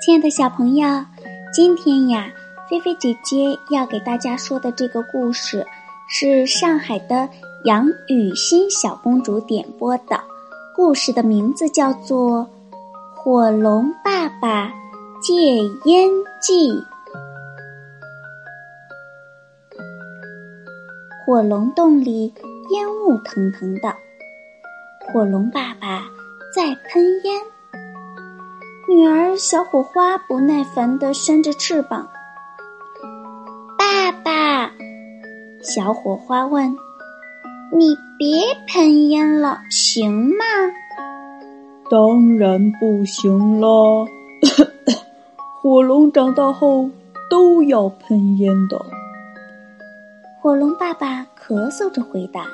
亲爱的小朋友，今天呀，菲菲姐姐要给大家说的这个故事是上海的杨雨欣小公主点播的。故事的名字叫做《火龙爸爸戒烟记》。火龙洞里烟雾腾腾的，火龙爸爸在喷烟。女儿小火花不耐烦地扇着翅膀。爸爸，小火花问：“你别喷烟了，行吗？”当然不行了。火龙长大后都要喷烟的。火龙爸爸咳嗽着回答：“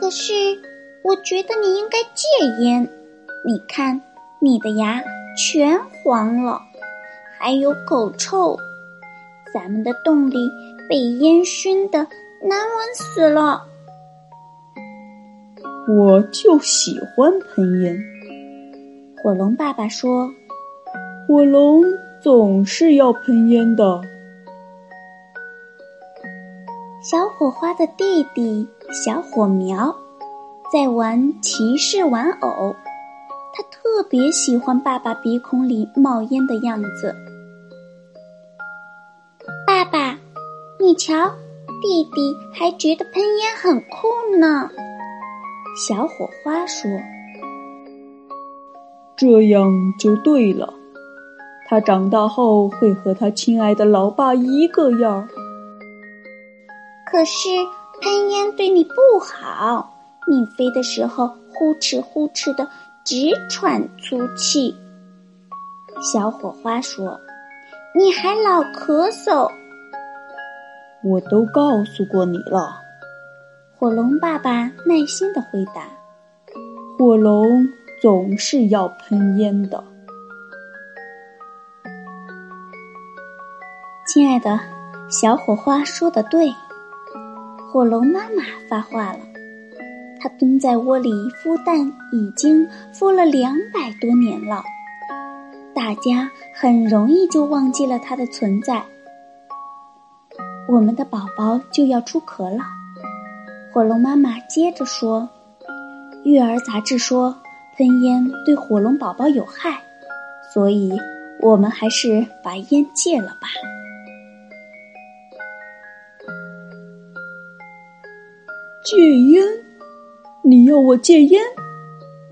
可是，我觉得你应该戒烟。你看。”你的牙全黄了，还有狗臭，咱们的洞里被烟熏的难闻死了。我就喜欢喷烟。火龙爸爸说：“火龙总是要喷烟的。”小火花的弟弟小火苗在玩骑士玩偶。他特别喜欢爸爸鼻孔里冒烟的样子。爸爸，你瞧，弟弟还觉得喷烟很酷呢。小火花说：“这样就对了，他长大后会和他亲爱的老爸一个样。”可是喷烟对你不好，你飞的时候呼哧呼哧的。直喘粗气，小火花说：“你还老咳嗽。”我都告诉过你了。火龙爸爸耐心的回答：“火龙总是要喷烟的。”亲爱的，小火花说的对，火龙妈妈发话了。它蹲在窝里孵蛋，已经孵了两百多年了。大家很容易就忘记了它的存在。我们的宝宝就要出壳了。火龙妈妈接着说：“育儿杂志说喷烟对火龙宝宝有害，所以我们还是把烟戒了吧。”戒烟。你要我戒烟？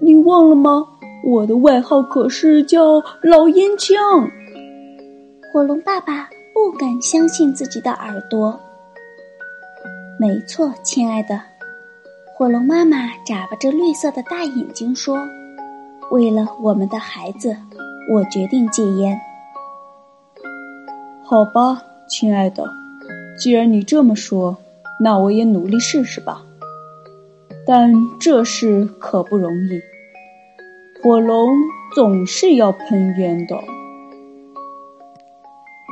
你忘了吗？我的外号可是叫老烟枪。火龙爸爸不敢相信自己的耳朵。没错，亲爱的，火龙妈妈眨巴着绿色的大眼睛说：“为了我们的孩子，我决定戒烟。”好吧，亲爱的，既然你这么说，那我也努力试试吧。但这事可不容易，火龙总是要喷烟的。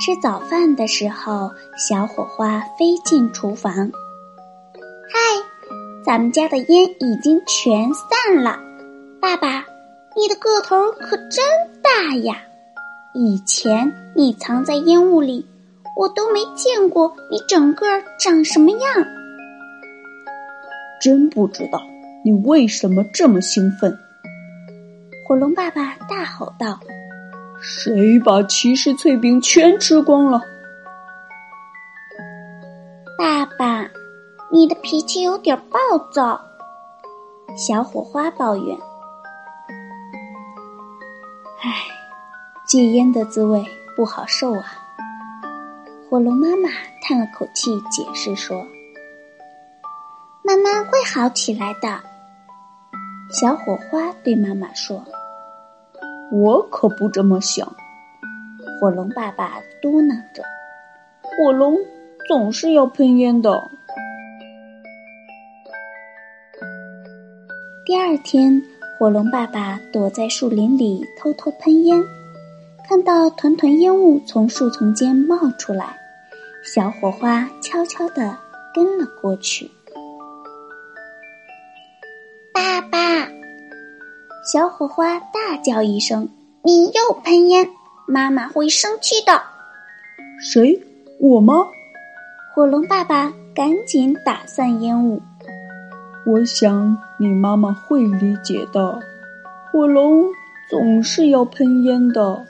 吃早饭的时候，小火花飞进厨房。嗨，咱们家的烟已经全散了。爸爸，你的个头可真大呀！以前你藏在烟雾里，我都没见过你整个长什么样。真不知道你为什么这么兴奋！火龙爸爸大吼道：“谁把骑士脆饼全吃光了？”爸爸，你的脾气有点暴躁。小火花抱怨：“唉，戒烟的滋味不好受啊！”火龙妈妈叹了口气，解释说：“慢慢会好起来的。”小火花对妈妈说：“我可不这么想。”火龙爸爸嘟囔着：“火龙总是要喷烟的。”第二天，火龙爸爸躲在树林里偷偷喷烟。看到团团烟雾从树丛间冒出来，小火花悄悄地跟了过去。爸爸，小火花大叫一声：“你又喷烟，妈妈会生气的。”谁？我吗？火龙爸爸赶紧打散烟雾。我想你妈妈会理解的。火龙总是要喷烟的。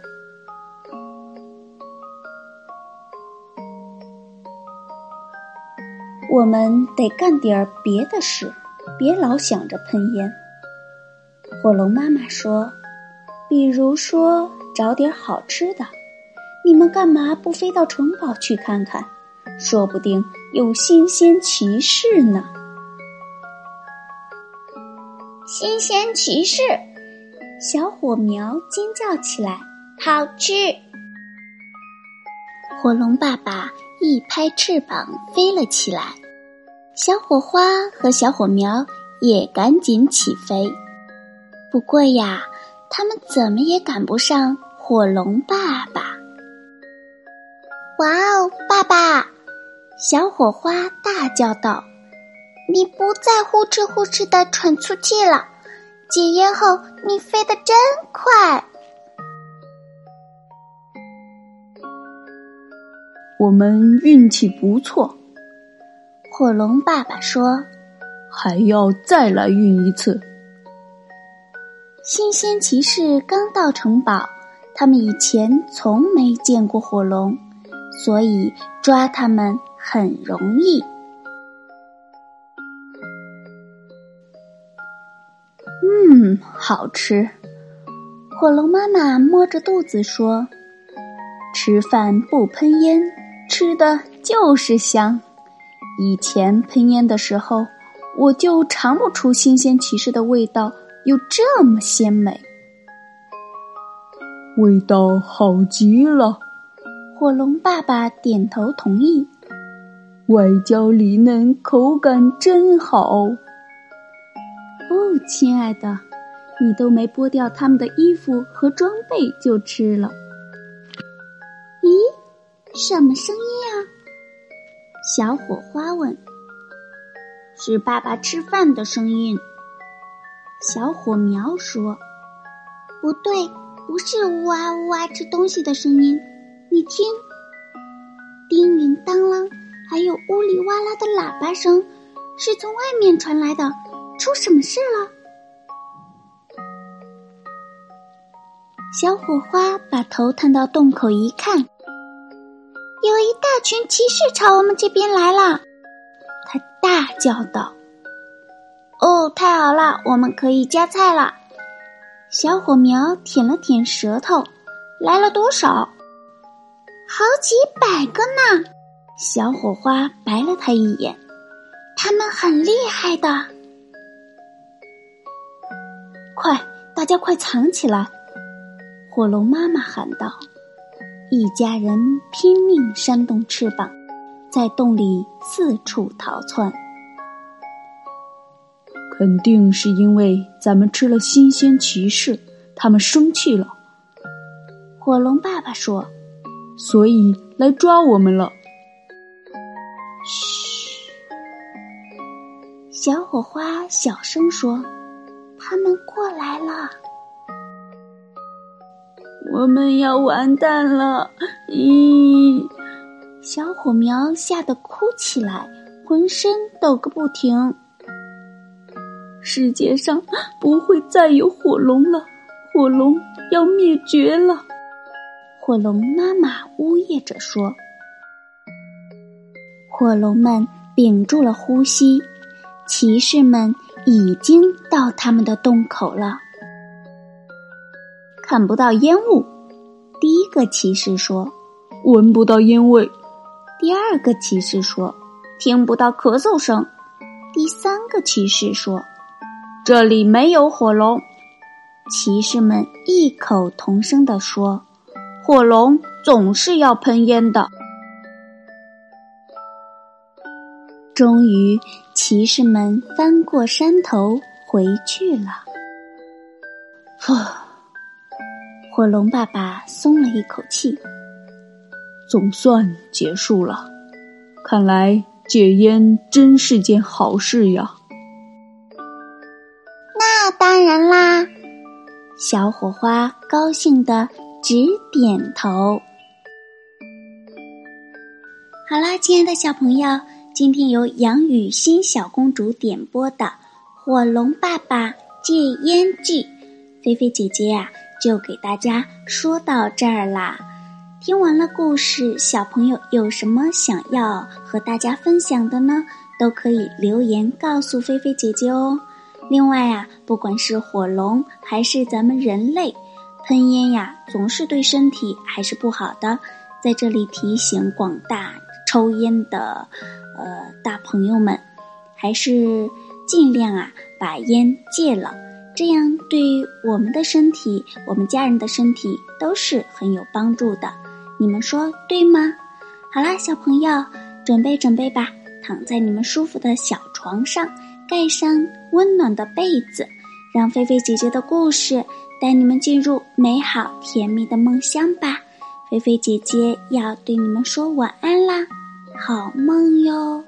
我们得干点别的事，别老想着喷烟。火龙妈妈说：“比如说找点好吃的，你们干嘛不飞到城堡去看看？说不定有新鲜奇事呢。”新鲜骑士！小火苗尖叫起来：“好吃！”火龙爸爸。一拍翅膀飞了起来，小火花和小火苗也赶紧起飞。不过呀，他们怎么也赶不上火龙爸爸。哇哦，爸爸！小火花大叫道：“你不再呼哧呼哧的喘粗气了，解烟后你飞得真快。”我们运气不错，火龙爸爸说：“还要再来运一次。”新鲜骑士刚到城堡，他们以前从没见过火龙，所以抓他们很容易。嗯，好吃。火龙妈妈摸着肚子说：“吃饭不喷烟。”吃的就是香。以前喷烟的时候，我就尝不出新鲜骑士的味道有这么鲜美。味道好极了，火龙爸爸点头同意。外焦里嫩，口感真好。哦，亲爱的，你都没剥掉他们的衣服和装备就吃了。咦？什么声音啊？小火花问。是爸爸吃饭的声音。小火苗说：“不对，不是呜哇呜哇吃东西的声音。你听，叮铃当啷，还有呜里哇啦的喇叭声，是从外面传来的。出什么事了？”小火花把头探到洞口一看。有一大群骑士朝我们这边来了，他大叫道：“哦，太好了，我们可以夹菜了。”小火苗舔了舔舌头，来了多少？好几百个呢！小火花白了他一眼，他们很厉害的。快，大家快藏起来！火龙妈妈喊道。一家人拼命扇动翅膀，在洞里四处逃窜。肯定是因为咱们吃了新鲜骑士，他们生气了。火龙爸爸说：“所以来抓我们了。”嘘，小火花小声说：“他们过来了。”我们要完蛋了！咦，小火苗吓得哭起来，浑身抖个不停。世界上不会再有火龙了，火龙要灭绝了。火龙妈妈呜咽着说：“火龙们屏住了呼吸，骑士们已经到他们的洞口了。”看不到烟雾，第一个骑士说：“闻不到烟味。”第二个骑士说：“听不到咳嗽声。”第三个骑士说：“这里没有火龙。”骑士们异口同声地说：“火龙总是要喷烟的。”终于，骑士们翻过山头回去了。呵，火龙爸爸松了一口气，总算结束了。看来戒烟真是件好事呀！那当然啦，小火花高兴的直点头。好啦，亲爱的小朋友。今天由杨雨欣小公主点播的《火龙爸爸戒烟记》，菲菲姐姐呀就给大家说到这儿啦。听完了故事，小朋友有什么想要和大家分享的呢？都可以留言告诉菲菲姐姐哦。另外呀，不管是火龙还是咱们人类，喷烟呀总是对身体还是不好的。在这里提醒广大抽烟的。呃，大朋友们，还是尽量啊把烟戒了，这样对于我们的身体、我们家人的身体都是很有帮助的。你们说对吗？好啦，小朋友，准备准备吧，躺在你们舒服的小床上，盖上温暖的被子，让菲菲姐姐的故事带你们进入美好甜蜜的梦乡吧。菲菲姐姐要对你们说晚安啦。好梦哟。